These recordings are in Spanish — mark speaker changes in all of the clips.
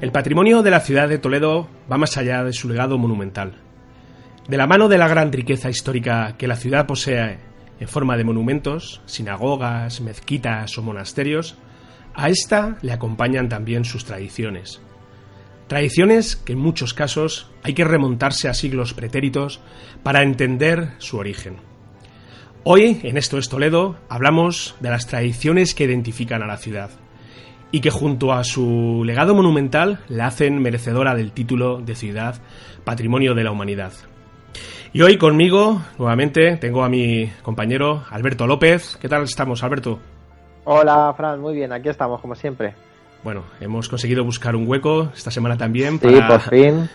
Speaker 1: El patrimonio de la ciudad de Toledo va más allá de su legado monumental. De la mano de la gran riqueza histórica que la ciudad posee en forma de monumentos, sinagogas, mezquitas o monasterios, a esta le acompañan también sus tradiciones. Tradiciones que en muchos casos hay que remontarse a siglos pretéritos para entender su origen. Hoy, en Esto es Toledo, hablamos de las tradiciones que identifican a la ciudad y que junto a su legado monumental la hacen merecedora del título de ciudad Patrimonio de la Humanidad. Y hoy conmigo, nuevamente, tengo a mi compañero Alberto López. ¿Qué tal estamos, Alberto?
Speaker 2: Hola, Fran, muy bien, aquí estamos, como siempre.
Speaker 1: Bueno, hemos conseguido buscar un hueco esta semana también
Speaker 2: para, sí, por fin.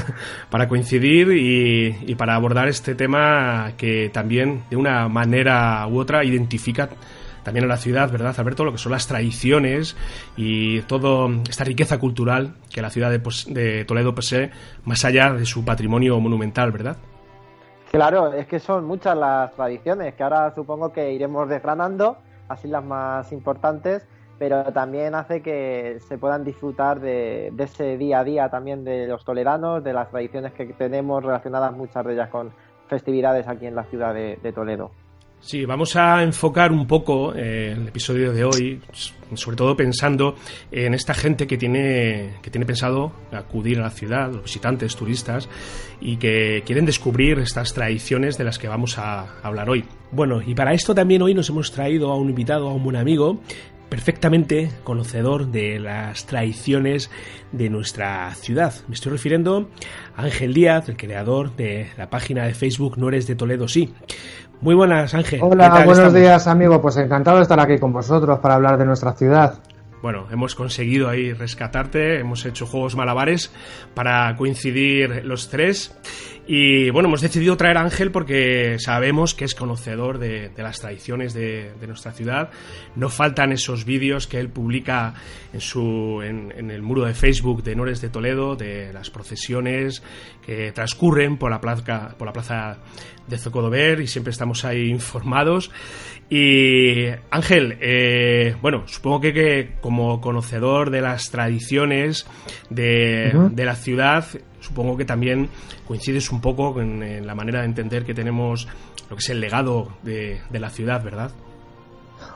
Speaker 1: para coincidir y, y, para abordar este tema que también, de una manera u otra, identifica también a la ciudad, ¿verdad, Alberto? Lo que son las tradiciones y toda esta riqueza cultural que la ciudad de, de Toledo posee, más allá de su patrimonio monumental, ¿verdad?
Speaker 2: Claro, es que son muchas las tradiciones que ahora supongo que iremos desgranando, así las más importantes, pero también hace que se puedan disfrutar de, ese día a día también de los toleranos, de las tradiciones que tenemos relacionadas muchas de ellas con festividades aquí en la ciudad de Toledo.
Speaker 1: Sí, vamos a enfocar un poco eh, el episodio de hoy, sobre todo pensando en esta gente que tiene, que tiene pensado acudir a la ciudad, los visitantes, turistas, y que quieren descubrir estas tradiciones de las que vamos a hablar hoy. Bueno, y para esto también hoy nos hemos traído a un invitado, a un buen amigo, perfectamente conocedor de las tradiciones de nuestra ciudad. Me estoy refiriendo a Ángel Díaz, el creador de la página de Facebook No eres de Toledo, sí. Muy buenas, Ángel.
Speaker 3: Hola, buenos estamos? días, amigo. Pues encantado de estar aquí con vosotros para hablar de nuestra ciudad.
Speaker 1: Bueno, hemos conseguido ahí rescatarte, hemos hecho juegos malabares para coincidir los tres. Y bueno, hemos decidido traer a Ángel porque sabemos que es conocedor de, las tradiciones de, nuestra ciudad. No faltan esos vídeos que él publica en, su, en, el muro de Facebook de Nores de Toledo, de las procesiones que transcurren por la plaza, por la plaza de Zocodover y siempre estamos ahí informados. Y Ángel, eh, bueno, supongo que, que, como conocedor de las tradiciones de, uh -huh. de la ciudad, supongo que también coincides un poco con en la manera de entender que tenemos lo que es el legado de, de la ciudad, ¿verdad?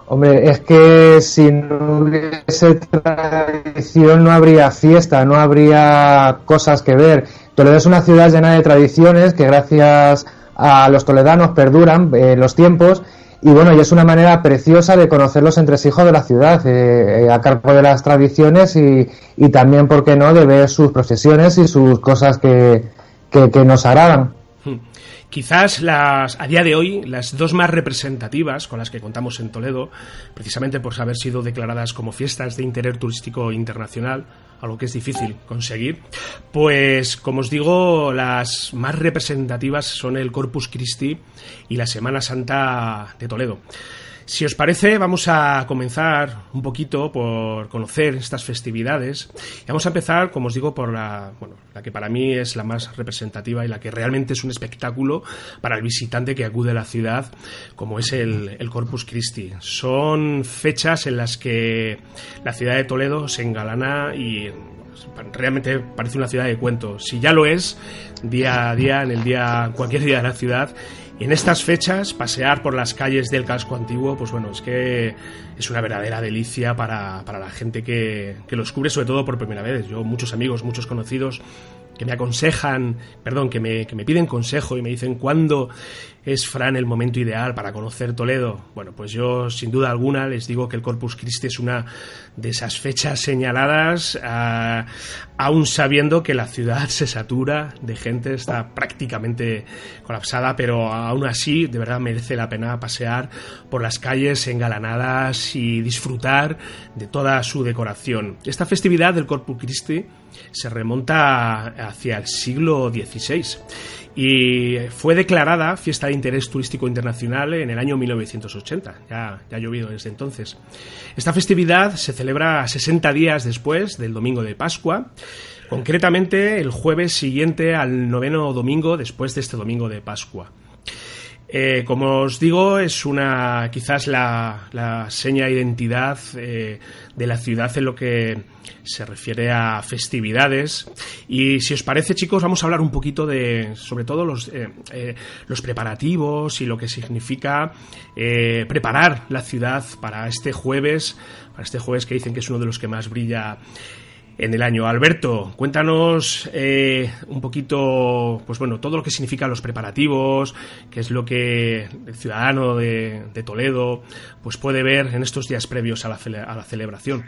Speaker 3: Hombre, es que si no hubiese tradición no habría fiesta, no habría cosas que ver. Toledo es una ciudad llena de tradiciones que gracias a los toledanos perduran eh, los tiempos y bueno, y es una manera preciosa de conocer los entresijos de la ciudad, eh, a cargo de las tradiciones y, y, también, ¿por qué no?, de ver sus procesiones y sus cosas que, que, que nos agradan.
Speaker 1: Quizás las, a día de hoy las dos más representativas con las que contamos en Toledo, precisamente por haber sido declaradas como fiestas de interés turístico internacional, algo que es difícil conseguir, pues como os digo, las más representativas son el Corpus Christi y la Semana Santa de Toledo. Si os parece, vamos a comenzar un poquito por conocer estas festividades. Y vamos a empezar, como os digo, por la, bueno, la que para mí es la más representativa y la que realmente es un espectáculo para el visitante que acude a la ciudad, como es el, Corpus Christi. Son fechas en las que la ciudad de Toledo se engalana y realmente parece una ciudad de cuento. Si ya lo es, día a día, en el día, cualquier día de la ciudad, en estas fechas, pasear por las calles del casco antiguo, pues bueno, es que es una verdadera delicia para, para la gente que, que los cubre, sobre todo por primera vez. Yo, muchos amigos, muchos conocidos que me aconsejan, perdón, que me, que me piden consejo y me dicen cuándo es Fran el momento ideal para conocer Toledo. Bueno, pues yo sin duda alguna les digo que el Corpus Christi es una de esas fechas señaladas, ah, aún sabiendo que la ciudad se satura de gente, está prácticamente colapsada, pero aún así de verdad merece la pena pasear por las calles engalanadas y disfrutar de toda su decoración. Esta festividad del Corpus Christi se remonta hacia el siglo XVI y fue declarada fiesta de interés turístico internacional en el año 1980. Ya, ha llovido desde entonces. Esta festividad se celebra 60 días después del domingo de Pascua, concretamente el jueves siguiente al noveno domingo después de este domingo de Pascua. Eh, como os digo, es una quizás la, la seña de identidad eh, de la ciudad en lo que se refiere a festividades. Y si os parece, chicos, vamos a hablar un poquito de, sobre todo, los, eh, los preparativos y lo que significa preparar la ciudad para este jueves, para este jueves que dicen que es uno de los que más brilla en el año. Alberto, cuéntanos eh, un poquito, pues bueno, todo lo que significan los preparativos, qué es lo que el ciudadano de, Toledo pues puede ver en estos días previos a la, celebración.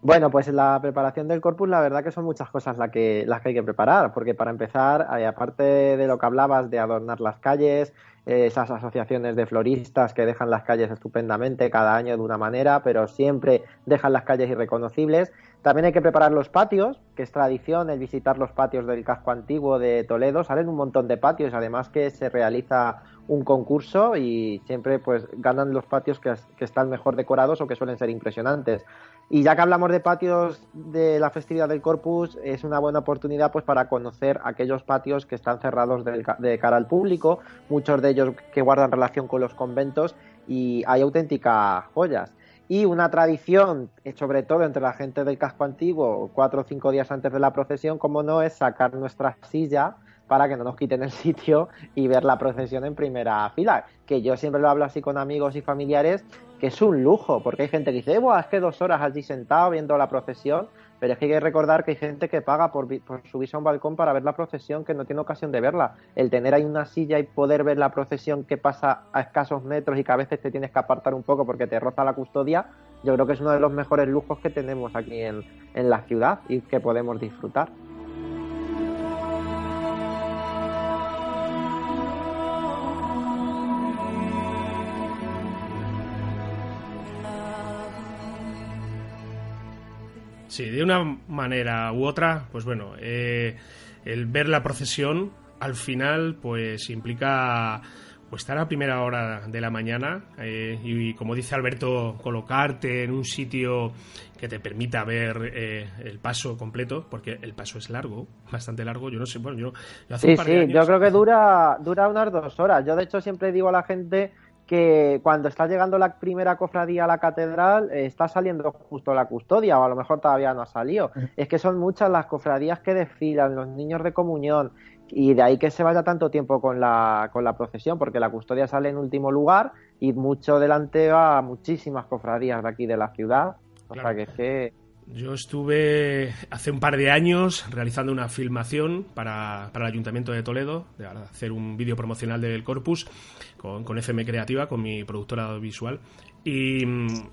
Speaker 2: Bueno, pues la preparación del corpus, la verdad que son muchas cosas las que, las que hay que preparar, porque para empezar, eh, aparte de lo que hablabas de adornar las calles, esas asociaciones de floristas que dejan las calles estupendamente cada año de una manera, pero siempre dejan las calles irreconocibles, también hay que preparar los patios, que es tradición el visitar los patios del casco antiguo de Toledo. Salen un montón de patios, además que se realiza un concurso y siempre pues ganan los patios que, están mejor decorados o que suelen ser impresionantes. Y ya que hablamos de patios de la festividad del Corpus, es una buena oportunidad pues para conocer aquellos patios que están cerrados de cara al público, muchos de ellos que guardan relación con los conventos y hay auténticas joyas y una tradición, eh, sobre todo entre la gente del casco antiguo, cuatro o cinco días antes de la procesión, como no, es sacar nuestra silla para que no nos quiten el sitio y ver la procesión en primera fila. Que yo siempre lo hablo así con amigos y familiares, que es un lujo, porque hay gente que dice, Buah, es que dos horas allí sentado viendo la procesión, pero es que hay que recordar que hay gente que paga por, subirse a un balcón para ver la procesión que no tiene ocasión de verla. El tener ahí una silla y poder ver la procesión que pasa a escasos metros y que a veces te tienes que apartar un poco porque te roza la custodia, yo creo que es uno de los mejores lujos que tenemos aquí en la ciudad y que podemos disfrutar.
Speaker 1: Sí, de una manera u otra, pues bueno, eh, el ver la procesión al final pues implica pues estar a primera hora de la mañana eh, y, como dice Alberto, colocarte en un sitio que te permita ver eh, el paso completo, porque el paso es largo, bastante largo. Yo no sé, bueno, yo,
Speaker 2: hace un par de sí, yo creo que dura, dura unas dos horas. Yo de hecho siempre digo a la gente que cuando está llegando la primera cofradía a la catedral eh, está saliendo justo la custodia o a lo mejor todavía no ha salido. Es que son muchas las cofradías que desfilan, los niños de comunión y de ahí que se vaya tanto tiempo con la, con la procesión porque la custodia sale en último lugar y mucho delante va muchísimas cofradías de aquí de la ciudad. O sea que es que
Speaker 1: yo estuve hace un par de años realizando una filmación para, para el Ayuntamiento de Toledo, de hacer un vídeo promocional del Corpus con, con FM Creativa, con mi productora visual. Y,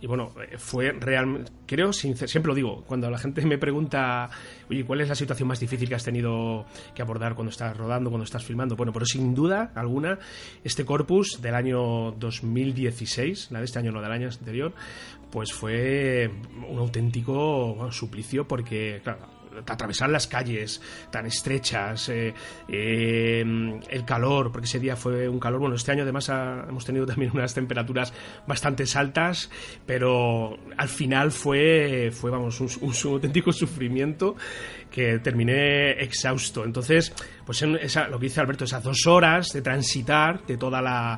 Speaker 1: bueno, fue realmente, creo, siempre lo digo, cuando la gente me pregunta, oye, ¿cuál es la situación más difícil que has tenido que abordar cuando estás rodando, cuando estás filmando? Bueno, pero sin duda alguna, este corpus del año 2016, la de este año, no del año anterior, pues fue un auténtico suplicio porque, claro, atravesar las calles tan estrechas, eh, eh, el calor, porque ese día fue un calor, bueno, este año además hemos tenido también unas temperaturas bastante altas, pero al final fue, fue vamos, un, un auténtico sufrimiento que terminé exhausto. Entonces, pues esa, lo que dice Alberto, esas dos horas de transitar de toda la,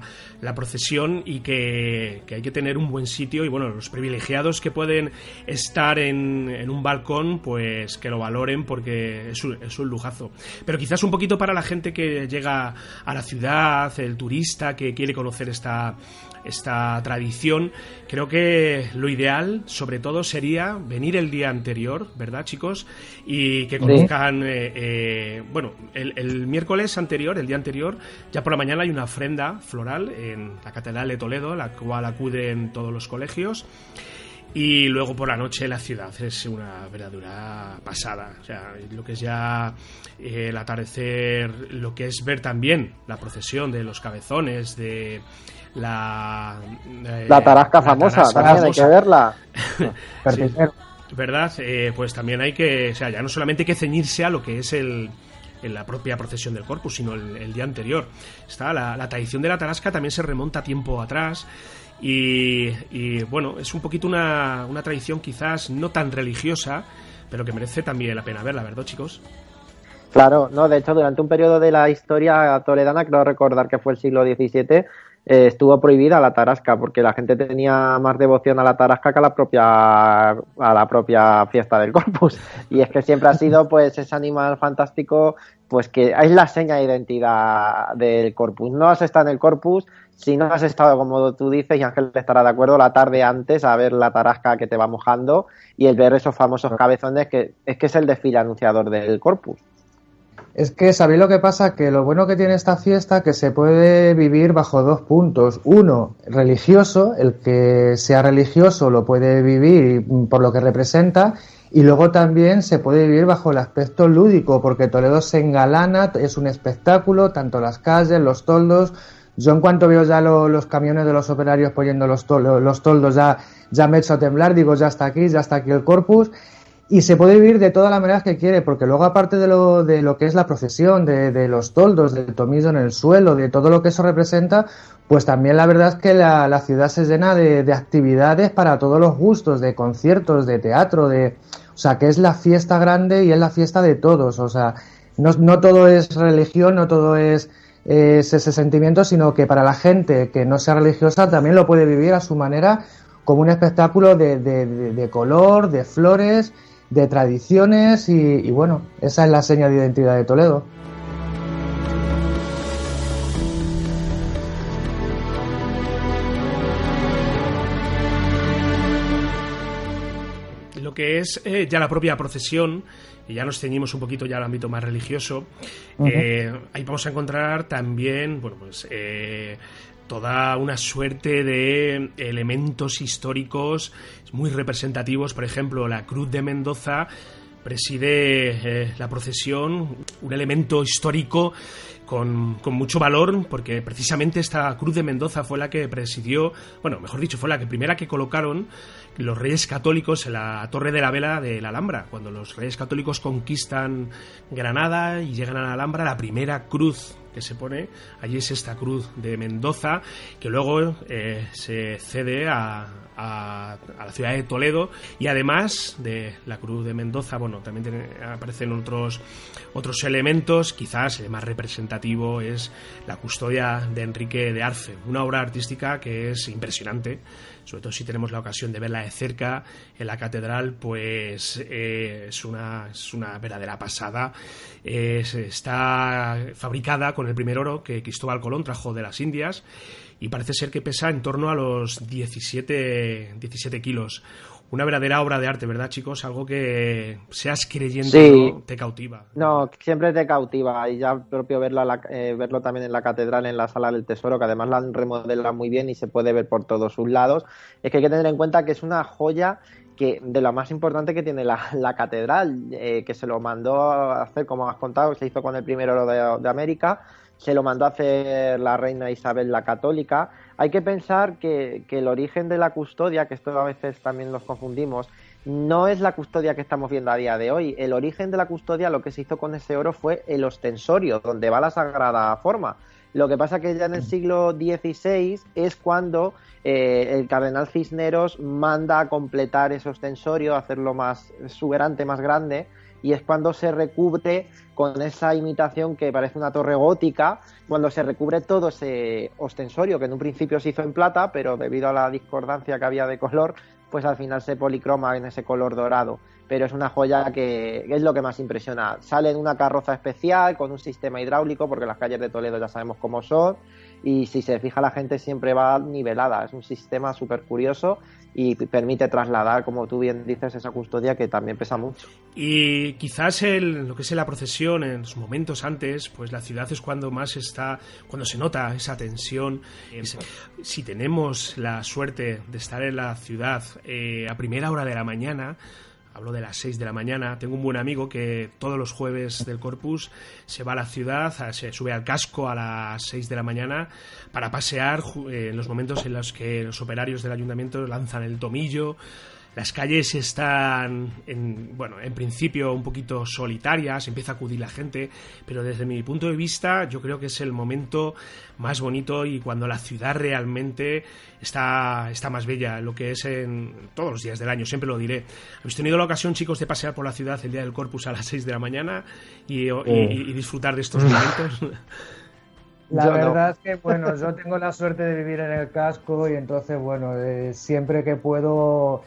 Speaker 1: procesión y que, hay que tener un buen sitio y bueno, los privilegiados que pueden estar en, en un balcón, pues que lo valoren porque es un, lujazo. Pero quizás un poquito para la gente que llega a la ciudad, el turista que quiere conocer esta, esta tradición. Creo que lo ideal, sobre todo, sería venir el día anterior, ¿verdad, chicos? Y que conozcan, eh, eh, bueno, el, miércoles anterior, el día anterior, ya por la mañana hay una ofrenda floral en la Catedral de Toledo, la cual acuden todos los colegios. Y luego por la noche la ciudad es una verdadera pasada. O sea, lo que es ya eh, el atardecer, lo que es ver también la procesión de los cabezones, de la...
Speaker 2: Eh, la tarasca famosa, también hay que verla.
Speaker 1: ¿Verdad? Eh, pues también hay que, o sea, ya no solamente hay que ceñirse a lo que es el, en la propia procesión del corpus, sino el, día anterior. Está la, tradición de la tarasca también se remonta tiempo atrás y, bueno, es un poquito una, una, tradición quizás no tan religiosa, pero que merece también la pena verla, ¿verdad, chicos?
Speaker 2: Claro, no, de hecho, durante un periodo de la historia toledana, creo recordar que fue el siglo XVII, eh, estuvo prohibida la tarasca porque la gente tenía más devoción a la tarasca que a la propia a la propia fiesta del Corpus y es que siempre ha sido pues ese animal fantástico pues que es la seña de identidad del Corpus no has estado en el Corpus si no has estado como tú dices y Ángel estará de acuerdo la tarde antes a ver la tarasca que te va mojando y el ver esos famosos cabezones que es que es el desfile anunciador del Corpus
Speaker 3: es que, ¿sabéis lo que pasa? Que lo bueno que tiene esta fiesta que se puede vivir bajo dos puntos. Uno, religioso, el que sea religioso lo puede vivir por lo que representa, y luego también se puede vivir bajo el aspecto lúdico, porque Toledo se engalana, es un espectáculo, tanto las calles, los toldos. Yo en cuanto veo ya los camiones de los operarios poniendo los, los toldos, ya, ya me echo a temblar, digo, ya está aquí, ya está aquí el corpus y se puede vivir de todas las maneras que quiere, porque luego aparte de lo, de lo que es la procesión, de, de los toldos, del tomillo en el suelo, de todo lo que eso representa, pues también la verdad es que la, la ciudad se llena de, de, actividades para todos los gustos, de conciertos, de teatro, de, o sea, que es la fiesta grande y es la fiesta de todos, o sea, no, no todo es religión, no todo es, es ese sentimiento, sino que para la gente que no sea religiosa también lo puede vivir a su manera como un espectáculo de, de, de color, de flores, de tradiciones y, bueno, esa es la seña de identidad de Toledo.
Speaker 1: Lo que es eh, ya la propia procesión, y ya nos ceñimos un poquito ya al ámbito más religioso, eh, ahí vamos a encontrar también, bueno, pues eh, toda una suerte de elementos históricos muy representativos. Por ejemplo, la Cruz de Mendoza preside eh, la procesión, un elemento histórico con, con, mucho valor, porque precisamente esta Cruz de Mendoza fue la que presidió, bueno, mejor dicho, fue la que primera que colocaron los reyes católicos en la Torre de la Vela de la Alhambra. Cuando los reyes católicos conquistan Granada y llegan a la Alhambra, la primera cruz que se pone allí es esta cruz de Mendoza, que luego eh, se cede a, a, la ciudad de Toledo y además de la cruz de Mendoza, bueno, también aparecen otros, otros elementos, quizás el más representativo es la custodia de Enrique de Arce, una obra artística que es impresionante, sobre todo si tenemos la ocasión de verla de cerca en la catedral, pues eh, es, una, es una verdadera pasada. está fabricada con el primer oro que Cristóbal Colón trajo de las Indias y parece ser que pesa en torno a los 17, 17 kilos. Una verdadera obra de arte, ¿verdad, chicos? Algo que seas creyendo te cautiva.
Speaker 2: No, siempre te cautiva. Y ya propio verlo, eh, verlo también en la catedral, en la sala del tesoro, que además la han remodelado muy bien y se puede ver por todos sus lados. Es que hay que tener en cuenta que es una joya que de lo más importante que tiene la, catedral, eh, que se lo mandó a hacer, como has contado, se hizo con el primer oro de América se lo mandó a hacer la reina Isabel la Católica. Hay que pensar que, el origen de la custodia, que esto a veces también nos confundimos, no es la custodia que estamos viendo a día de hoy. El origen de la custodia, lo que se hizo con ese oro fue el ostensorio, donde va la sagrada forma. Lo que pasa que ya en el siglo XVI es cuando eh, el cardenal Cisneros manda a completar ese ostensorio, hacerlo más exuberante, más grande, y es cuando se recubre con esa imitación que parece una torre gótica, cuando se recubre todo ese ostensorio que en un principio se hizo en plata, pero debido a la discordancia que había de color, pues al final se policroma en ese color dorado. Pero es una joya que, es lo que más impresiona. Sale en una carroza especial con un sistema hidráulico, porque las calles de Toledo ya sabemos cómo son, y si se fija la gente siempre va nivelada. Es un sistema súper curioso y permite trasladar, como tú bien dices, esa custodia que también pesa mucho.
Speaker 1: Y quizás el, lo que es la procesión en los momentos antes, pues la ciudad es cuando más está, cuando se nota esa tensión. si tenemos la suerte de estar en la ciudad eh, a primera hora de la mañana, hablo de las 6 de la mañana. Tengo un buen amigo que todos los jueves del Corpus se va a la ciudad, se sube al casco a las 6 de la mañana para pasear eh, en los momentos en los que los operarios del ayuntamiento lanzan el tomillo, las calles están, en, bueno, en principio un poquito solitarias, empieza a acudir la gente, pero desde mi punto de vista yo creo que es el momento más bonito y cuando la ciudad realmente está, está más bella, lo que es en todos los días del año, siempre lo diré. ¿Habéis tenido la ocasión, chicos, de pasear por la ciudad el día del Corpus a las 6 de la mañana y, disfrutar de estos momentos?
Speaker 3: La verdad es que, bueno, yo tengo la suerte de vivir en el casco y entonces, bueno, eh, siempre que puedo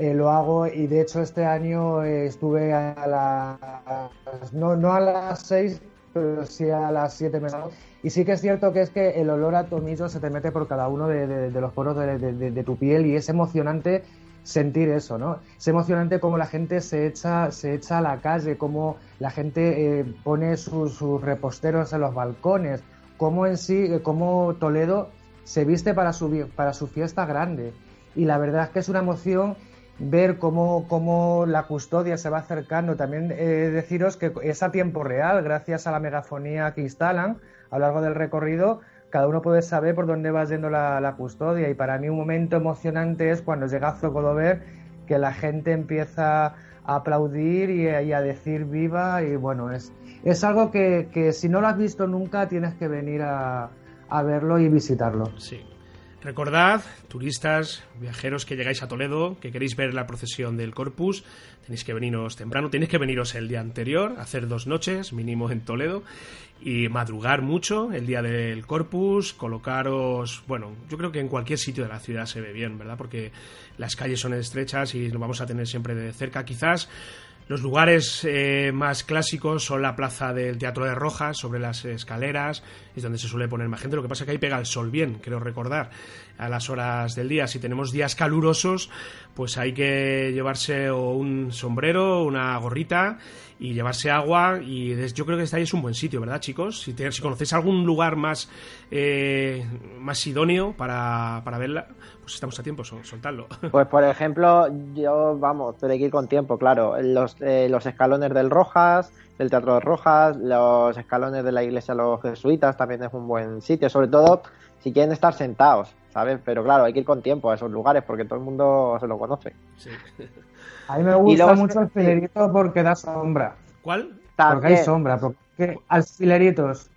Speaker 3: eh, lo hago y de hecho este año eh, estuve a las, no, no a las 6, pero sí a las 7 menos. Y sí que es cierto que es que el olor a tomillo se te mete por cada uno de, los poros de, tu piel y es emocionante sentir eso, ¿no? Es emocionante cómo la gente se echa, se echa a la calle, cómo la gente eh, pone sus, reposteros en los balcones, cómo en sí, cómo Toledo se viste para su, para su fiesta grande. Y la verdad es que es una emoción ver cómo, cómo, la custodia se va acercando. También eh, deciros que es a tiempo real, gracias a la megafonía que instalan a lo largo del recorrido, cada uno puede saber por dónde va yendo la, custodia. Y para mí un momento emocionante es cuando llega a ver que la gente empieza a aplaudir y, a decir viva. Y bueno, es, es algo que, que, si no lo has visto nunca tienes que venir a, a verlo y visitarlo.
Speaker 1: Sí. Recordad, turistas, viajeros que llegáis a Toledo, que queréis ver la procesión del Corpus, tenéis que veniros temprano, tenéis que veniros el día anterior, hacer dos noches mínimo en Toledo y madrugar mucho el día del Corpus, colocaros, bueno, yo creo que en cualquier sitio de la ciudad se ve bien, ¿verdad? Porque las calles son estrechas y nos vamos a tener siempre de cerca. Quizás los lugares eh, más clásicos son la plaza del Teatro de Rojas, sobre las escaleras, es donde se suele poner más gente. Lo que pasa es que ahí pega el sol bien, creo recordar, a las horas del día. Si tenemos días calurosos, pues hay que llevarse un sombrero, una gorrita y llevarse agua. Y yo creo que este ahí es un buen sitio, ¿verdad, chicos? Si, si conocéis algún lugar más, eh, más idóneo para, para verla, pues estamos a tiempo, soltarlo.
Speaker 2: Pues por ejemplo, yo, vamos, hay que ir con tiempo, claro. Los, eh, los escalones del Rojas, del Teatro de Rojas, los escalones de la iglesia de los jesuitas también es un buen sitio, sobre todo si quieren estar sentados, ¿sabes? Pero claro, hay que ir con tiempo a esos lugares porque todo el mundo se lo conoce. Sí.
Speaker 3: A mí me gusta mucho alfileritos porque da sombra.
Speaker 1: ¿Cuál?
Speaker 3: Porque hay sombra, porque alfileritos.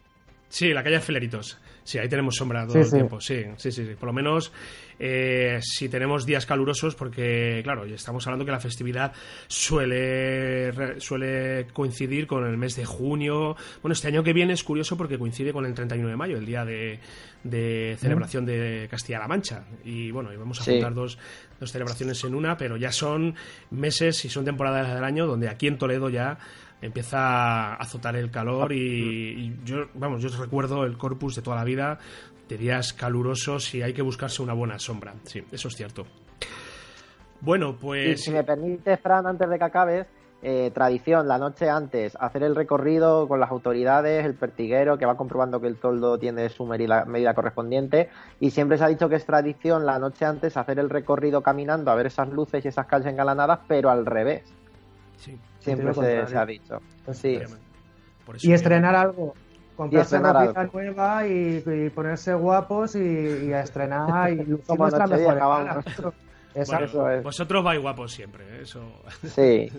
Speaker 1: Sí, la calle Alfileritos. Sí, ahí tenemos sombra todo el tiempo. Sí, sí, sí, Por lo menos eh, si tenemos días calurosos, porque, claro, estamos hablando que la festividad suele, suele coincidir con el mes de junio. Bueno, este año que viene es curioso porque coincide con el 31 de mayo, el día de, celebración de Castilla-La Mancha. Y bueno, vamos a juntar dos, dos celebraciones en una, pero ya son meses y son temporadas del año donde aquí en Toledo ya empieza a azotar el calor y, yo, vamos, yo recuerdo el corpus de toda la vida de días calurosos y hay que buscarse una buena sombra. Sí, eso es cierto. Bueno, pues...
Speaker 2: si me permite, Fran, antes de que acabes, eh, tradición, la noche antes, hacer el recorrido con las autoridades, el pertiguero que va comprobando que el toldo tiene su medida, medida, correspondiente y siempre se ha dicho que es tradición la noche antes hacer el recorrido caminando a ver esas luces y esas calles engalanadas, pero al revés. Sí. Siempre se, ha dicho. Pues sí.
Speaker 3: y estrenar algo. Comprarse una pieza nueva y, ponerse guapos y, a estrenar y
Speaker 2: Como noche vieja,
Speaker 1: Vosotros vais guapos siempre, ¿eh? eso.
Speaker 2: Sí.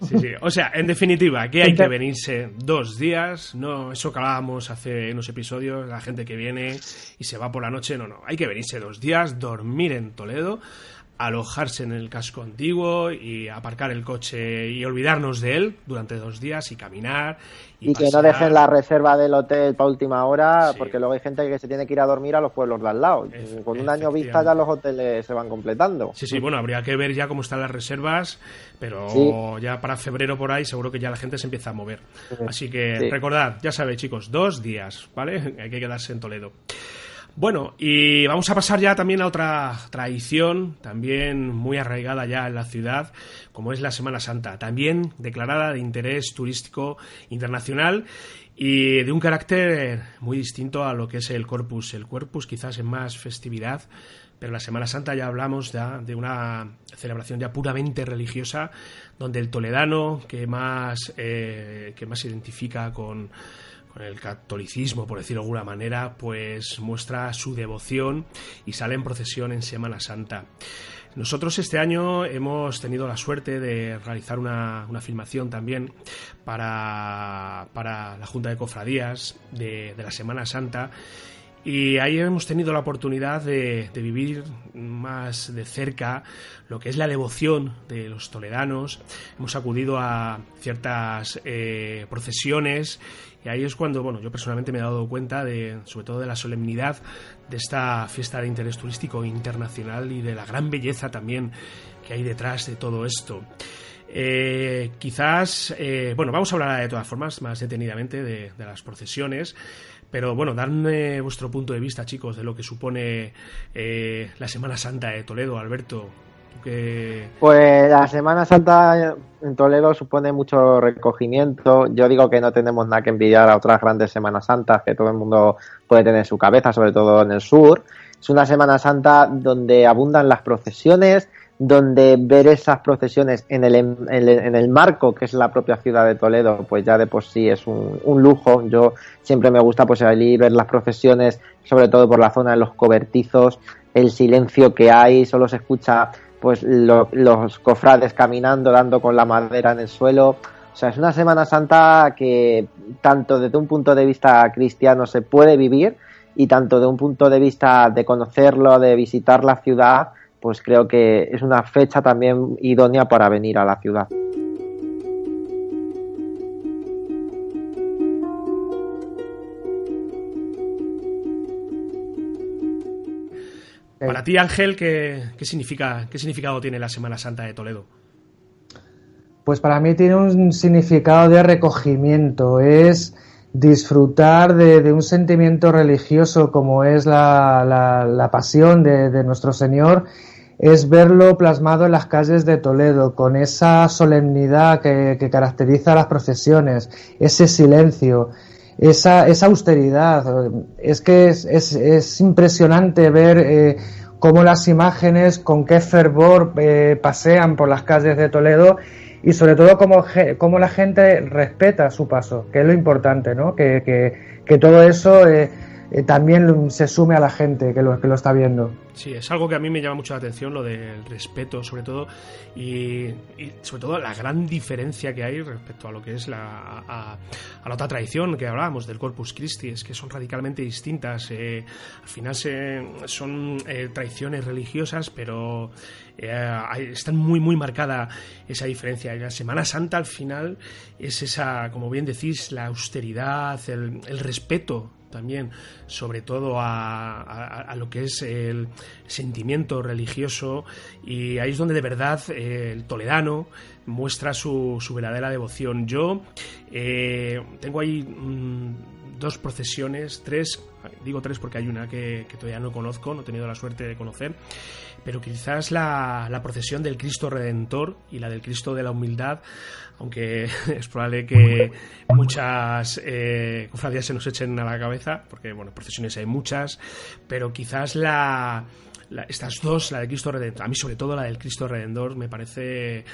Speaker 1: sí. O sea, en definitiva, que hay que venirse dos días, no eso que hablábamos hace unos episodios, la gente que viene y se va por la noche, no, no, hay que venirse dos días, dormir en Toledo, alojarse en el casco antiguo y aparcar el coche y olvidarnos de él durante dos días y caminar.
Speaker 2: Y, que no dejen la reserva del hotel para última hora, porque luego hay gente que se tiene que ir a dormir a los pueblos de al lado. Con un año vista ya los hoteles se van completando.
Speaker 1: Sí, sí, bueno, habría que ver ya cómo están las reservas, pero ya para febrero por ahí seguro que ya la gente se empieza a mover. Así que recordad, ya sabéis chicos, dos días, ¿vale? Hay que quedarse en Toledo. Bueno, y vamos a pasar ya también a otra tradición, también muy arraigada ya en la ciudad, como es la Semana Santa, también declarada de interés turístico internacional y de un carácter muy distinto a lo que es el Corpus. El Corpus quizás en más festividad, pero la Semana Santa ya hablamos ya de una celebración ya puramente religiosa, donde el toledano que más, eh, que más se identifica con con el catolicismo, por decirlo de alguna manera, pues muestra su devoción y sale en procesión en Semana Santa. Nosotros este año hemos tenido la suerte de realizar una, filmación también para, la Junta de Cofradías de, la Semana Santa y ahí hemos tenido la oportunidad de, vivir más de cerca lo que es la devoción de los toledanos. Hemos acudido a ciertas eh, procesiones y ahí es cuando, bueno, yo personalmente me he dado cuenta de, sobre todo de la solemnidad de esta fiesta de interés turístico internacional y de la gran belleza también que hay detrás de todo esto. Eh, quizás, eh, bueno, vamos a hablar de todas formas más detenidamente de, las procesiones, pero bueno, darme vuestro punto de vista, chicos, de lo que supone eh, la Semana Santa de Toledo, Alberto.
Speaker 2: Pues la Semana Santa en Toledo supone mucho recogimiento. Yo digo que no tenemos nada que envidiar a otras grandes Semanas Santas que todo el mundo puede tener en su cabeza, sobre todo en el sur. Es una Semana Santa donde abundan las procesiones, donde ver esas procesiones en el, en el, marco que es la propia ciudad de Toledo, pues ya de por sí es un, un lujo. Yo siempre me gusta pues y ver las procesiones, sobre todo por la zona de los cobertizos, el silencio que hay, solo se escucha pues los cofrades caminando, dando con la madera en el suelo. O sea, es una Semana Santa que tanto desde un punto de vista cristiano se puede vivir y tanto de un punto de vista de conocerlo, de visitar la ciudad, pues creo que es una fecha también idónea para venir a la ciudad.
Speaker 1: Para ti, Ángel, ¿qué, significa, ¿qué significado tiene la Semana Santa de Toledo?
Speaker 3: Pues para mí tiene un significado de recogimiento, es disfrutar de, un sentimiento religioso como es la, pasión de, nuestro Señor, es verlo plasmado en las calles de Toledo, con esa solemnidad que, caracteriza las procesiones, ese silencio, esa, esa austeridad. Es que es, es, impresionante ver eh, cómo las imágenes, con qué fervor eh, pasean por las calles de Toledo y sobre todo cómo, la gente respeta su paso, que es lo importante, ¿no? Que, que, que todo eso eh, eh, también se sume a la gente que lo, que lo está viendo.
Speaker 1: Sí, es algo que a mí me llama mucho la atención, lo del respeto, sobre todo, y, sobre todo la gran diferencia que hay respecto a lo que es la, a, la otra tradición que hablábamos del Corpus Christi, es que son radicalmente distintas. Eh, al final se, son eh, tradiciones religiosas, pero están muy, muy marcada esa diferencia. la Semana Santa, al final, es esa, como bien decís, la austeridad, el respeto también, sobre todo a, lo que es el sentimiento religioso, y ahí es donde de verdad eh, el toledano muestra su, su verdadera devoción. Yo eh, tengo ahí mm, dos procesiones, tres, digo tres porque hay una que, todavía no conozco, no he tenido la suerte de conocer, pero quizás la, la procesión del Cristo Redentor y la del Cristo de la Humildad aunque es probable que muchas eh, se nos echen a la cabeza, porque bueno, procesiones hay muchas, pero quizás la, estas dos, la del Cristo Redentor, a mí sobre todo la del Cristo Redentor, me parece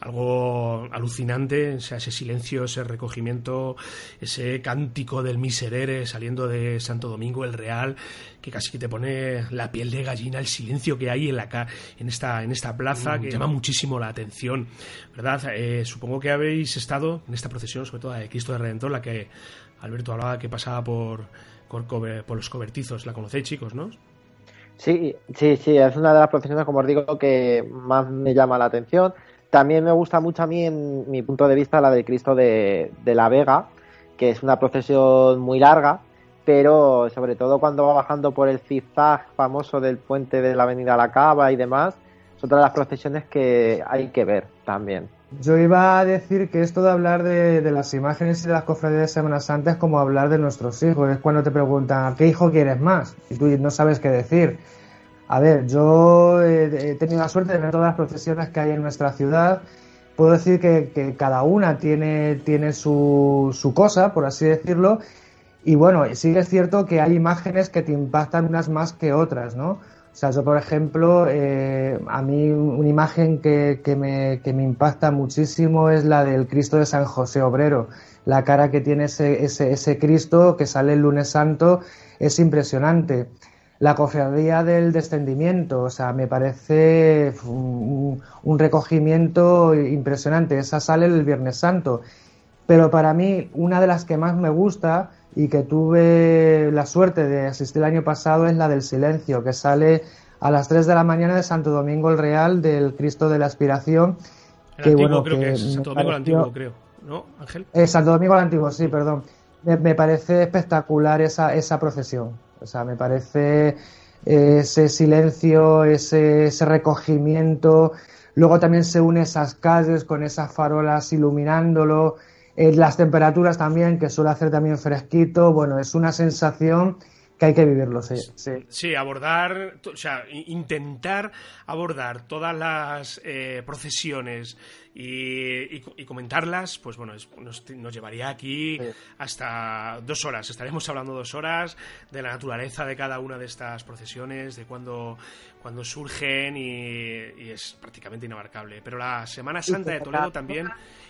Speaker 1: algo alucinante, o sea, ese silencio, ese recogimiento, ese cántico del miserere saliendo de Santo Domingo el Real, que casi que te pone la piel de gallina el silencio que hay en la en esta en esta plaza que llama muchísimo la atención, ¿verdad? Eh, supongo que habéis estado en esta procesión, sobre todo de Cristo de Redentor, la que Alberto hablaba que pasaba por por, los cobertizos, la conocéis chicos, ¿no?
Speaker 2: Sí, sí, sí, es una de las procesiones, como os digo, que más me llama la atención. También me gusta mucho a mí, en mi punto de vista, la del Cristo de, la Vega, que es una procesión muy larga, pero sobre todo cuando va bajando por el zigzag famoso del puente de la Avenida La Cava y demás, es otra de las procesiones que hay que ver también.
Speaker 3: Yo iba a decir que esto de hablar de, las imágenes y de las cofradías de Semana Santa es como hablar de nuestros hijos. Es cuando te preguntan, ¿qué hijo quieres más? Y tú no sabes qué decir. A ver, yo he, tenido la suerte de ver todas las procesiones que hay en nuestra ciudad. Puedo decir que, cada una tiene, tiene su, su cosa, por así decirlo. Y bueno, sí es cierto que hay imágenes que te impactan unas más que otras, ¿no? O sea, yo, por ejemplo, eh, a mí una imagen que, que, me, que, me, impacta muchísimo es la del Cristo de San José Obrero. La cara que tiene ese, ese, ese Cristo que sale el lunes santo es impresionante. La cofradía del descendimiento, o sea, me parece un, un recogimiento impresionante. Esa sale el Viernes Santo. Pero para mí, una de las que más me gusta y que tuve la suerte de asistir el año pasado es la del silencio, que sale a las 3 de la mañana de Santo Domingo el Real del Cristo de la Aspiración.
Speaker 1: que, bueno, creo que, es Santo Domingo el Antiguo, creo. ¿No, Ángel? Eh,
Speaker 3: Santo Domingo el Antiguo, sí, perdón. Me, parece espectacular esa, esa procesión. O sea, me parece ese silencio, ese, recogimiento. Luego también se une esas calles con esas farolas iluminándolo. Eh, las temperaturas también, que suele hacer también fresquito, bueno, es una sensación que hay que vivirlo, sí.
Speaker 1: Sí, abordar, o sea, intentar abordar todas las eh, procesiones y, comentarlas, pues bueno, nos, llevaría aquí hasta dos horas. Estaremos hablando dos horas de la naturaleza de cada una de estas procesiones, de cuándo, cuando surgen y, es prácticamente inabarcable. Pero la Semana Santa de Toledo también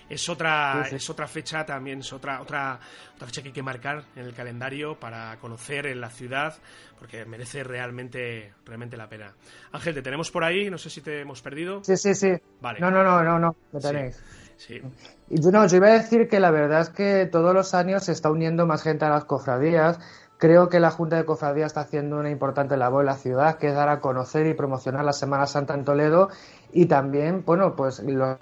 Speaker 1: es otra, es otra fecha también, es otra, otra, otra fecha que hay que marcar en el calendario para conocer en la ciudad, porque merece realmente, realmente la pena. Ángel, te tenemos por ahí, no sé si te hemos perdido.
Speaker 3: Sí, sí, sí. Vale. No, no, no, no, no, me tenéis. Sí. Y yo, no, yo iba a decir que la verdad es que todos los años se está uniendo más gente a las cofradías. Creo que la Junta de Cofradías está haciendo una importante labor en la ciudad, que es dar a conocer y promocionar la Semana Santa en Toledo y también, bueno, pues los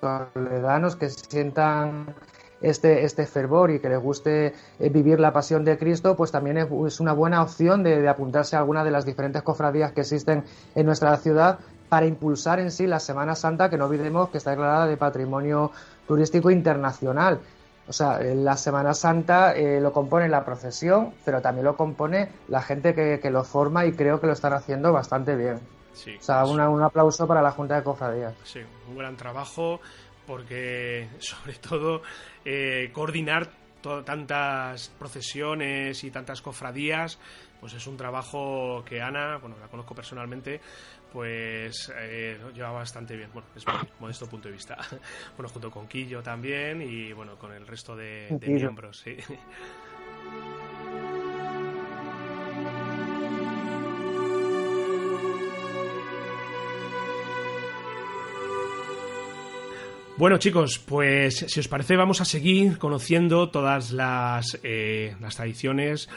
Speaker 3: toledanos que sientan este, este fervor y que les guste eh, vivir la pasión de Cristo, pues también es, una buena opción de, apuntarse a alguna de las diferentes cofradías que existen en nuestra ciudad para impulsar en sí la Semana Santa, que no olvidemos que está declarada de Patrimonio Turístico Internacional. O sea, la Semana Santa eh, lo compone la procesión, pero también lo compone la gente que, que lo forma y creo que lo están haciendo bastante bien o sea, un aplauso para la Junta de Cofradías.
Speaker 1: Sí, un gran trabajo porque sobre todo eh, coordinar tantas procesiones y tantas cofradías, pues es un trabajo que Ana, bueno, la conozco personalmente, pues eh, lleva bastante bien. Bueno, es modesto punto de vista. bueno, junto con Quillo también y bueno, con el resto de, de miembros, sí. Bueno chicos, pues si os parece vamos a seguir conociendo todas las, eh, las tradiciones,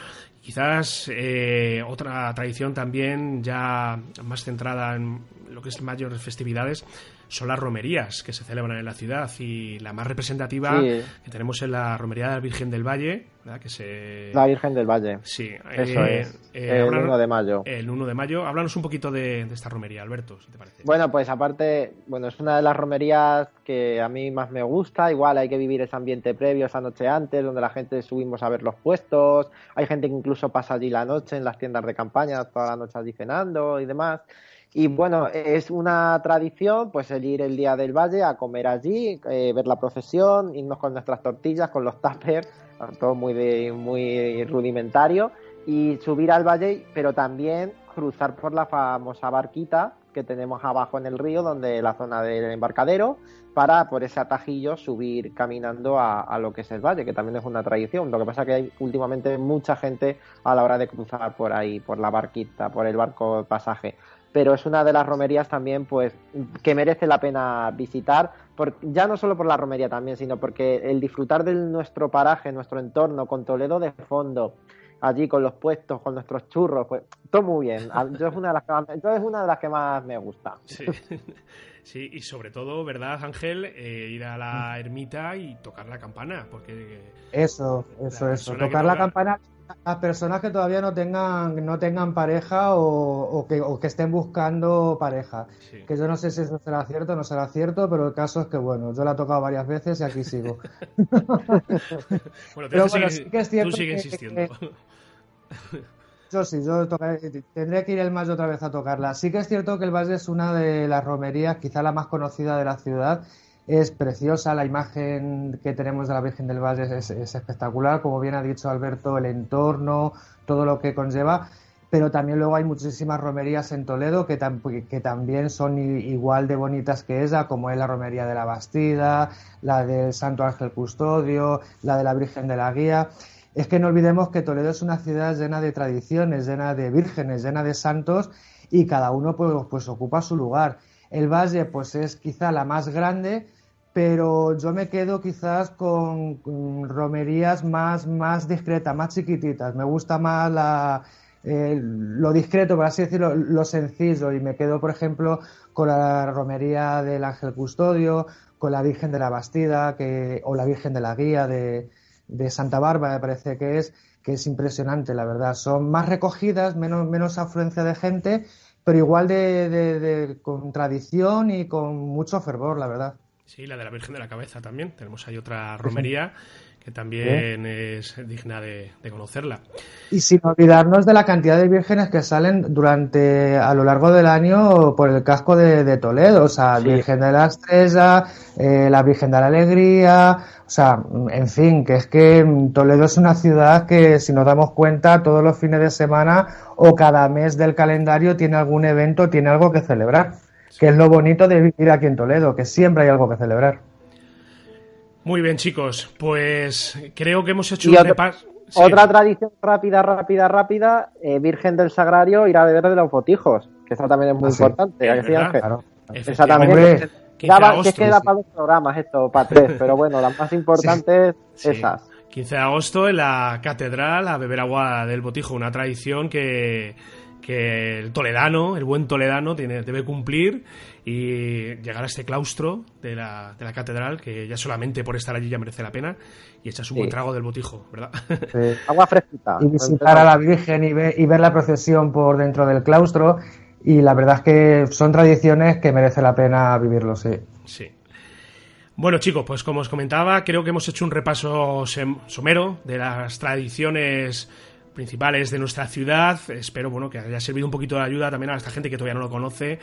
Speaker 1: quizás eh, otra tradición también ya más centrada en lo que es mayores festividades son las romerías que se celebran en la ciudad y la más representativa que tenemos en la romería de la Virgen del Valle, ¿verdad? que se...
Speaker 2: La Virgen del Valle.
Speaker 1: Sí.
Speaker 2: Eso eh, es. Eh, el 1 de mayo.
Speaker 1: El 1 de mayo. Háblanos un poquito de, esta romería, Alberto, si te parece.
Speaker 2: Bueno, pues aparte, bueno, es una de las romerías que a mí más me gusta. Igual hay que vivir ese ambiente previo, esa noche antes, donde la gente subimos a ver los puestos. Hay gente que incluso pasa allí la noche en las tiendas de campaña, toda la noche allí cenando y demás. Y bueno, es una tradición, pues el ir el día del valle a comer allí, eh, ver la procesión, irnos con nuestras tortillas, con los tuppers, todo muy, muy rudimentario, y subir al valle, pero también cruzar por la famosa barquita que tenemos abajo en el río, donde la zona del embarcadero, para por ese atajillo subir caminando a, lo que es el valle, que también es una tradición. Lo que pasa que hay últimamente mucha gente a la hora de cruzar por ahí, por la barquita, por el barco pasaje. Pero es una de las romerías también, pues, que merece la pena visitar, por, ya no solo por la romería también, sino porque el disfrutar de nuestro paraje, nuestro entorno, con Toledo de fondo, allí con los puestos, con nuestros churros, pues todo muy bien. Yo es una de las que, es una de las que más me gusta.
Speaker 1: Sí. Sí, y sobre todo, ¿verdad, Ángel? Eh, ir a la ermita y tocar la campana, porque...
Speaker 3: Eso, eso, eso. Tocar la campana a personas que todavía no tengan no tengan pareja o, que, o que, estén buscando pareja. Que yo no sé si eso será cierto o no será cierto, pero el caso es que, bueno, yo la he tendré varias veces y aquí sigo.
Speaker 1: bueno, pero bueno, sí que es cierto tú sigue insistiendo.
Speaker 3: Yo sí, yo tendría que ir el Valle otra vez a tocarla. Sí que es cierto que el Valle es una de las romerías, quizá la más conocida de la ciudad. Es preciosa, la imagen que tenemos de la Virgen del Valle es, espectacular, como bien ha dicho Alberto, el entorno, todo lo que conlleva. Pero también luego hay muchísimas romerías en Toledo que, también son igual de bonitas que esa, como es la romería de la Bastida, la del Santo Ángel Custodio, la de la Virgen de la Guía es que no olvidemos que Toledo es una ciudad llena de tradiciones, llena de vírgenes, llena de santos y cada uno pues, pues ocupa su lugar. El valle pues es quizá la más grande, pero yo me quedo quizás con, romerías más, más discretas, más chiquititas. Me gusta más la, eh, lo discreto, por así decirlo, lo sencillo. Y me quedo, por ejemplo, con la romería del Ángel Custodio, con la Virgen de la Bastida que, o la Virgen de la Guía de, Santa Bárbara, me parece que es, que es impresionante, la verdad. Son más recogidas, menos, menos afluencia de gente, pero igual de, de, con tradición y con mucho fervor, la verdad.
Speaker 1: Sí, la de la Virgen de la Cabeza también. Tenemos ahí otra romería que también es digna de, conocerla.
Speaker 3: Y sin olvidarnos de la cantidad de vírgenes que salen durante a lo largo del año por el casco de, Toledo, o sea, Virgen de la Estrella, eh, la Virgen de la Alegría, o sea, en fin, que es que Toledo es una ciudad que si nos damos cuenta todos los fines de semana o cada mes del calendario tiene algún evento, tiene algo que celebrar, que es lo bonito de vivir aquí en Toledo, que siempre hay algo que celebrar.
Speaker 1: Muy bien, chicos. Pues creo que hemos hecho un repaso.
Speaker 2: Otra tradición rápida, rápida, rápida, eh, Virgen del Sagrario ir a beber de los botijos, que eso también es muy ah, importante. Claro. Exactamente. que queda para dos programas esto, para tres, pero bueno, las más importantes esas.
Speaker 1: 15 de agosto en la catedral a beber agua del botijo, una tradición que, que el toledano, el buen toledano, tiene, debe cumplir y llegar a este claustro de la, de la catedral, que ya solamente por estar allí ya merece la pena, y echas un buen trago del botijo, ¿verdad?
Speaker 2: Agua fresquita.
Speaker 3: Y visitar a la Virgen y ver, y ver la procesión por dentro del claustro, y la verdad es que son tradiciones que merece la pena vivirlo, sí.
Speaker 1: Sí. Bueno chicos, pues como os comentaba, creo que hemos hecho un repaso somero de las tradiciones principales de nuestra ciudad. Espero bueno, que haya servido un poquito de ayuda también a esta gente que todavía no lo conoce,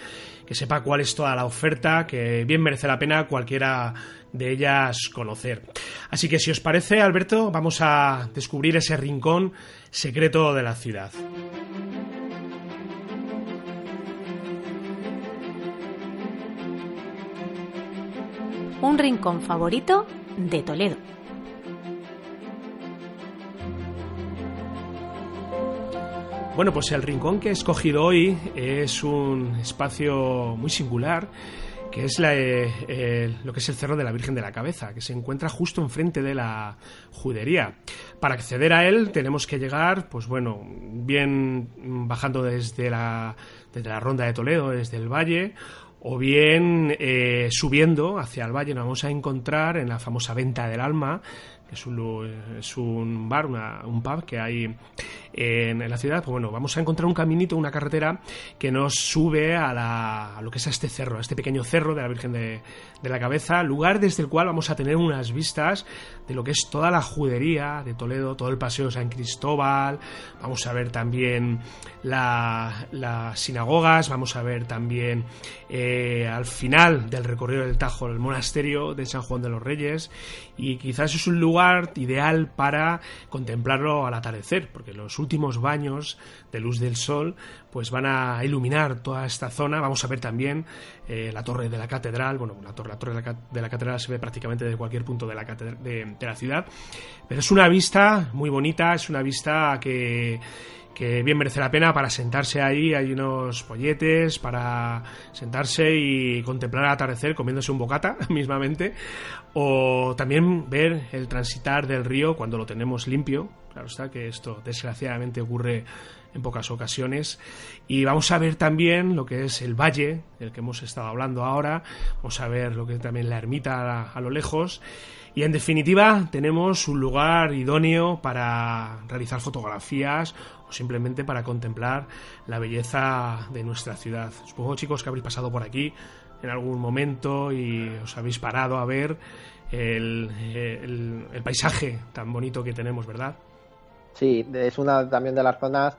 Speaker 1: que sepa cuál es toda la oferta, que bien merece la pena cualquiera de ellas conocer. Así que si os parece, Alberto, vamos a descubrir ese rincón secreto de la ciudad.
Speaker 4: Un rincón favorito de Toledo.
Speaker 1: Bueno, pues el rincón que he escogido hoy es un espacio muy singular que es eh, lo que es el Cerro de la Virgen de la Cabeza, que se encuentra justo enfrente de la judería. Para acceder a él tenemos que llegar, pues bueno, bien bajando desde la, desde la Ronda de Toledo, desde el valle, o bien eh, subiendo hacia el valle nos vamos a encontrar en la famosa Venta del Alma, que es un, es un bar, un pub que hay en, la ciudad, pues bueno, vamos a encontrar un caminito, una carretera que nos sube a, la, lo que es este cerro, a este pequeño cerro de la Virgen de, de, la Cabeza, lugar desde el cual vamos a tener unas vistas de lo que es toda la judería de Toledo, todo el paseo de San Cristóbal, vamos a ver también la, las sinagogas, vamos a ver también eh, al final del recorrido del Tajo el monasterio de San Juan de los Reyes y quizás es un lugar ideal para contemplarlo al atardecer, porque los últimos baños de luz del sol pues van a iluminar toda esta zona. Vamos a ver también eh, la torre de la catedral. Bueno, la torre, la torre de, la, catedral se ve prácticamente desde cualquier punto de la, de la ciudad. Pero es una vista muy bonita, es una vista que que bien merece la pena para sentarse ahí, hay unos polletes para sentarse y contemplar el atardecer comiéndose un bocata mismamente, o también ver el transitar del río cuando lo tenemos limpio, claro está que esto desgraciadamente ocurre en pocas ocasiones, y vamos a ver también lo que es el valle, del que hemos estado hablando ahora, vamos a ver lo que es también la ermita a, a lo lejos, y en definitiva, tenemos un lugar idóneo para realizar fotografías o simplemente para contemplar la belleza de nuestra ciudad. Supongo, chicos, que habréis pasado por aquí en algún momento y os habéis parado a ver el, el paisaje tan bonito que tenemos, ¿verdad?
Speaker 2: Sí, es una también de las zonas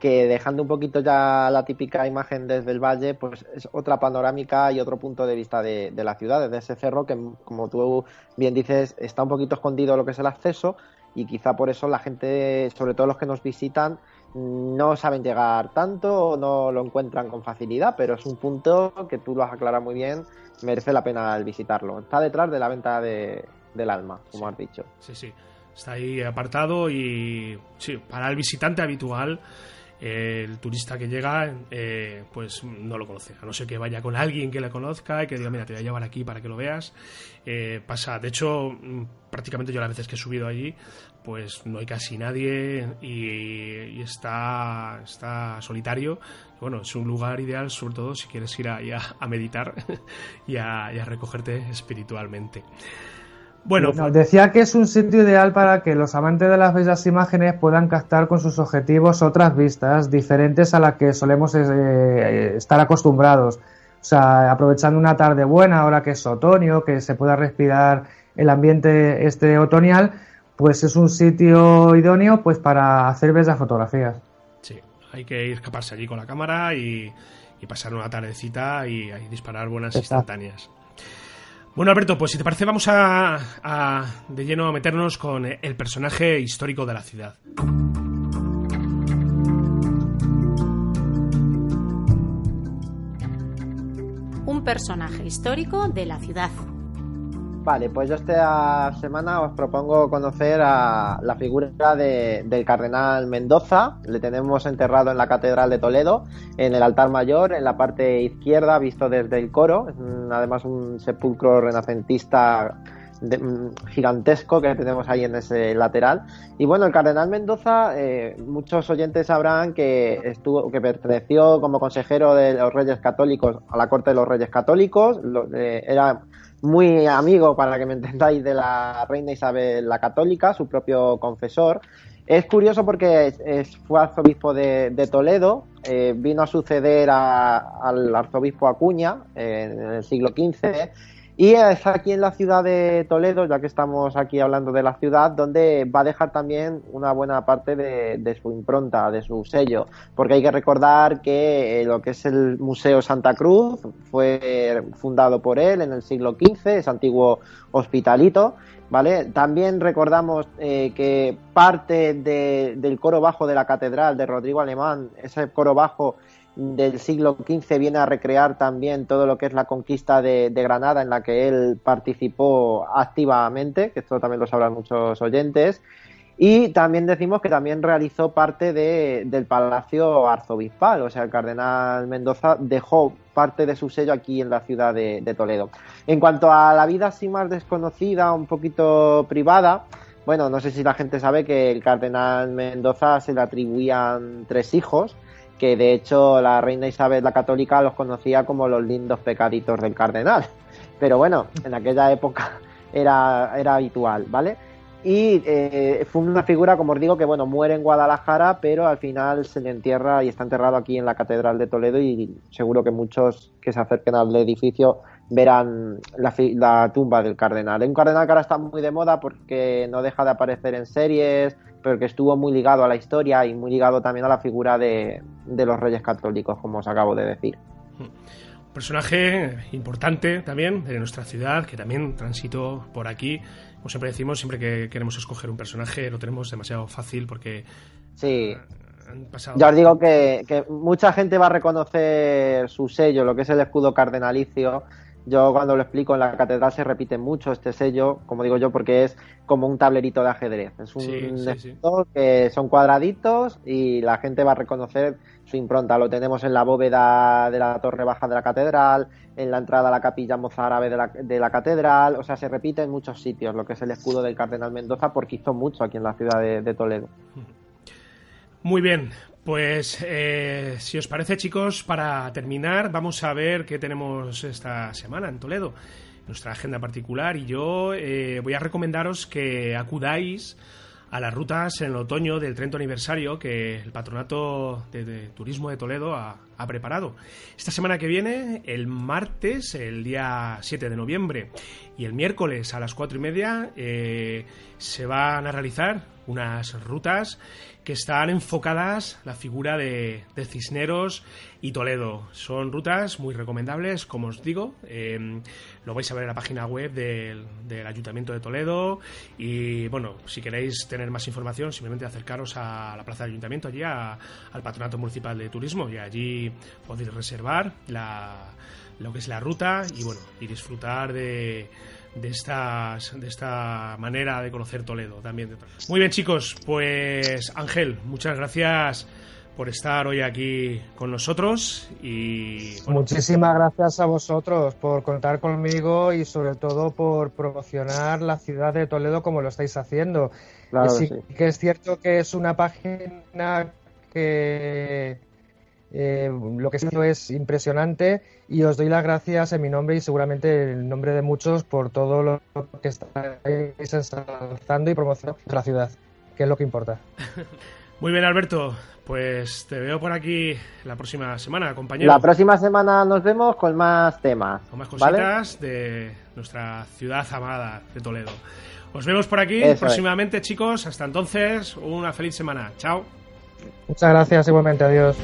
Speaker 2: que dejando un poquito ya la típica imagen desde el valle, pues es otra panorámica y otro punto de vista de, la ciudad, desde ese cerro que, como tú bien dices, está un poquito escondido lo que es el acceso y quizá por eso la gente, sobre todo los que nos visitan, no saben llegar tanto o no lo encuentran con facilidad, pero es un punto que tú lo has aclarado muy bien, merece la pena el visitarlo. Está detrás de la venta de, del alma, como has dicho.
Speaker 1: Sí, sí. Está ahí apartado y sí, para el visitante habitual el turista que llega eh, pues no lo conoce, a no ser que vaya con alguien que le conozca y que diga, mira, te voy a llevar aquí para que lo veas. Eh, pasa, de hecho, mm, prácticamente yo las veces que he subido allí, pues no hay casi nadie y, está, está solitario. Bueno, es un lugar ideal, sobre todo si quieres ir a, a, meditar y a, y a recogerte espiritualmente.
Speaker 3: Bueno, decía que es un sitio ideal para que los amantes de las bellas imágenes puedan captar con sus objetivos otras vistas diferentes a las que solemos eh, estar acostumbrados. O sea, aprovechando una tarde buena, ahora que es otoño, que se pueda respirar el ambiente este otoñal, pues es un sitio idóneo pues para hacer bellas fotografías.
Speaker 1: Sí, hay que ir escaparse allí con la cámara y, pasar una tardecita y, disparar buenas instantáneas. Bueno, Alberto, pues si te parece vamos a, de lleno a meternos con el personaje histórico de la ciudad.
Speaker 4: Un personaje histórico de la ciudad.
Speaker 2: Vale, pues yo esta semana os propongo conocer a la figura del cardenal Mendoza. Le tenemos enterrado en la Catedral de Toledo, en el altar mayor, en la parte izquierda, visto desde el coro. Además un sepulcro renacentista mm, gigantesco que tenemos ahí en ese lateral. Y bueno, el cardenal Mendoza, eh, muchos oyentes sabrán que estuvo, que perteneció como consejero de los Reyes Católicos a la corte de los Reyes Católicos. Eh, era muy amigo, para que me entendáis, de la reina Isabel la Católica, su propio confesor. Es curioso porque fue arzobispo de, Toledo, eh, vino a suceder al arzobispo Acuña en el siglo XV y es aquí en la ciudad de Toledo, ya que estamos aquí hablando de la ciudad, donde va a dejar también una buena parte de, su impronta, de su sello, porque hay que recordar que eh, lo que es el Museo Santa Cruz fue fundado por él en el siglo XV, es antiguo hospitalito, ¿vale? También recordamos eh, que parte del coro bajo de la catedral de Rodrigo Alemán, ese coro bajo del siglo XV viene a recrear también todo lo que es la conquista de, Granada en la que él participó activamente, que esto también lo sabrán muchos oyentes. Y también decimos que también realizó parte del Palacio Arzobispal, o sea, el cardenal Mendoza dejó parte de su sello aquí en la ciudad de, de Toledo. En cuanto a la vida así más desconocida, un poquito privada, bueno, no sé si la gente sabe que el cardenal Mendoza se le atribuían tres hijos, que de hecho la reina Isabel la católica los conocía como los lindos pecaditos del cardenal. Pero bueno, en aquella época era, era habitual, ¿vale? Y eh, fue una figura, como os digo, que bueno, muere en Guadalajara, pero al final se le entierra y está enterrado aquí en la Catedral de Toledo y seguro que muchos que se acerquen al edificio verán la, la tumba del cardenal. Un cardenal que ahora está muy de moda porque no deja de aparecer en series, pero que estuvo muy ligado a la historia y muy ligado también a la figura de, los reyes católicos, como os acabo de decir.
Speaker 1: Personaje importante también de nuestra ciudad, que también transitó por aquí. Como siempre decimos, siempre que queremos escoger un personaje lo tenemos demasiado fácil porque
Speaker 2: Sí. Ya os digo que, que, mucha gente va a reconocer su sello, lo que es el escudo cardenalicio. Yo cuando lo explico en la catedral se repite mucho este sello, como digo yo, porque es como un tablerito de ajedrez. Es un que son cuadraditos y la gente va a reconocer su impronta. Lo tenemos en la bóveda de la torre baja de la catedral, en la entrada a la capilla mozárabe de la, de la catedral. O sea, se repite en muchos sitios lo que es el escudo del cardenal Mendoza porque hizo mucho aquí en la ciudad de Toledo.
Speaker 1: Muy bien, pues eh, si os parece chicos, para terminar vamos a ver qué tenemos esta semana en Toledo, nuestra agenda particular y yo eh, voy a recomendaros que acudáis a las rutas en el otoño del 30 aniversario que el Patronato de, Turismo de Toledo ha, preparado. Esta semana que viene, el martes, el día 7 de noviembre, y el miércoles a las 4 y media, eh, se van a realizar unas rutas que están enfocadas la figura de, Cisneros y Toledo. Son rutas muy recomendables, como os digo. Em, lo vais a ver en la página web del, Ayuntamiento de Toledo. Y bueno, si queréis tener más información, simplemente acercaros a la plaza del Ayuntamiento, allí al Patronato Municipal de Turismo, y allí podéis reservar lo que es la ruta y bueno, y disfrutar de de, estas, de esta manera de conocer Toledo también. Muy bien chicos, pues Ángel, muchas gracias por estar hoy aquí con nosotros y
Speaker 3: muchísimas gracias a vosotros por contar conmigo y sobre todo por promocionar la ciudad de Toledo como lo estáis haciendo. sí, que es cierto que es una página que eh, lo que hecho es impresionante y os doy las gracias en mi nombre y seguramente en nombre de muchos por todo lo que estáis ensalzando y promocionando la ciudad, que es lo que importa.
Speaker 1: Muy bien, Alberto. Pues te veo por aquí la próxima semana, compañero.
Speaker 2: La próxima semana nos vemos con más temas.
Speaker 1: Con más cositas de nuestra ciudad amada de Toledo. Os vemos por aquí próximamente, chicos. Hasta entonces, una feliz semana. Chao.
Speaker 3: Muchas gracias, igualmente. Adiós.